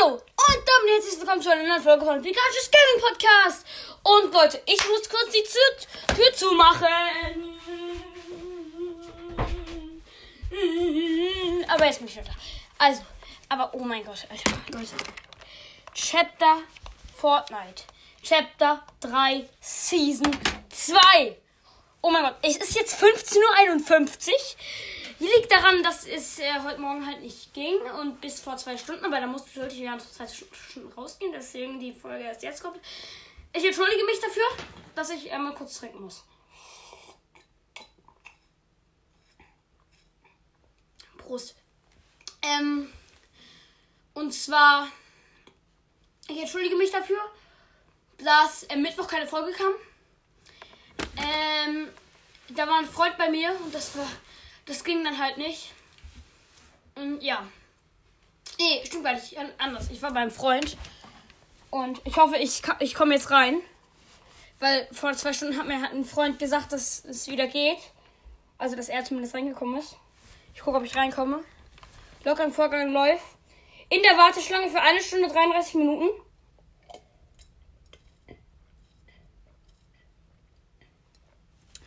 Hallo und damit herzlich willkommen zu einer neuen Folge von Pikachu's Gaming Podcast. Und Leute, ich muss kurz die Tür, Tür zumachen. Aber jetzt bin ich wieder da. Also, aber oh mein Gott, Alter, Leute. Chapter Fortnite. Chapter 3 Season 2. Oh mein Gott, es ist jetzt 15.51 Uhr. Liegt daran, dass es äh, heute Morgen halt nicht ging und bis vor zwei Stunden, aber da musste sollte ich ja noch zwei Stunden rausgehen, deswegen die Folge erst jetzt kommt. Ich entschuldige mich dafür, dass ich einmal kurz trinken muss. Prost. Ähm, und zwar, ich entschuldige mich dafür, dass am Mittwoch keine Folge kam. Ähm, da war ein Freund bei mir und das war das ging dann halt nicht. Und ja. Nee, stimmt gar nicht. Anders. Ich war beim Freund. Und ich hoffe, ich, ich komme jetzt rein. Weil vor zwei Stunden hat mir ein Freund gesagt, dass es wieder geht. Also, dass er zumindest reingekommen ist. Ich gucke, ob ich reinkomme. Locker im Vorgang läuft. In der Warteschlange für eine Stunde 33 Minuten.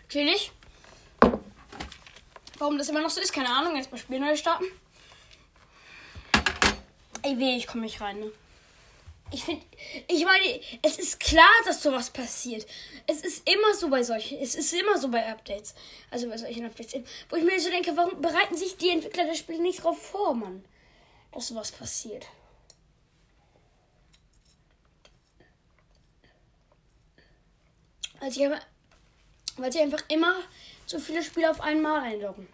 Chillig. Warum das immer noch so ist, keine Ahnung. Jetzt mal Spiel neu starten. Ey, weh, ich komme nicht rein, ne? Ich finde, ich meine, es ist klar, dass sowas passiert. Es ist immer so bei solchen, es ist immer so bei Updates. Also bei solchen Updates. Wo ich mir so denke, warum bereiten sich die Entwickler des Spiels nicht drauf vor, Mann? Dass sowas passiert. Weil sie, aber, weil sie einfach immer so viele Spiele auf einmal einloggen.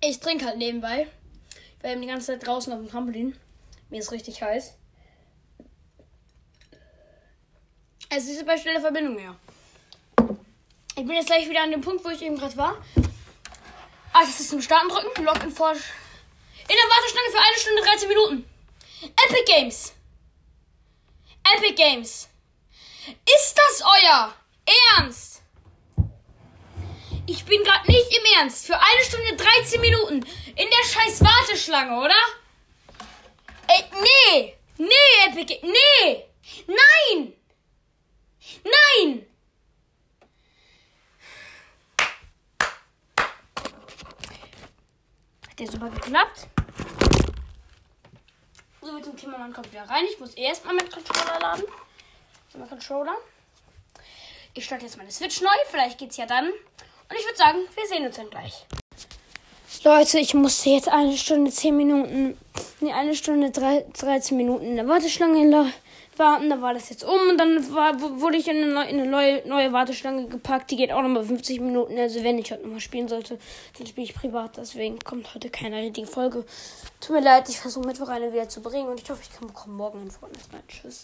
Ich trinke halt nebenbei. Ich war die ganze Zeit draußen auf dem Trampolin. Mir ist richtig heiß. Es ist bei schneller Verbindung, ja. Ich bin jetzt gleich wieder an dem Punkt, wo ich eben gerade war. Ah, das ist zum Starten drücken. Login vor. In der Warteschlange für eine Stunde 13 Minuten. Epic Games. Epic Games. Ist das euer Ernst? Ich bin gerade nicht im Ernst. Für eine Stunde 13 Minuten in der scheiß Warteschlange, oder? Ey, nee. Nee, Epic. Nee. Nein. Nein. Hat der super geklappt? So mit dem Thema, man kommt wieder rein. Ich muss erstmal mit Controller laden. Mein Controller. Ich starte jetzt meine Switch neu. Vielleicht geht's ja dann. Und ich würde sagen, wir sehen uns dann gleich. Leute, ich musste jetzt eine Stunde 10 Minuten, nee, eine Stunde 13 Minuten in der Warteschlange warten. Da war das jetzt um und dann war, wurde ich in eine, neue, in eine neue, neue Warteschlange gepackt. Die geht auch nochmal 50 Minuten. Also wenn ich heute nochmal spielen sollte, dann spiele ich privat. Deswegen kommt heute keine richtige Folge. Tut mir leid, ich versuche Mittwoch eine wieder zu bringen und ich hoffe, ich kann morgen in rein. Tschüss.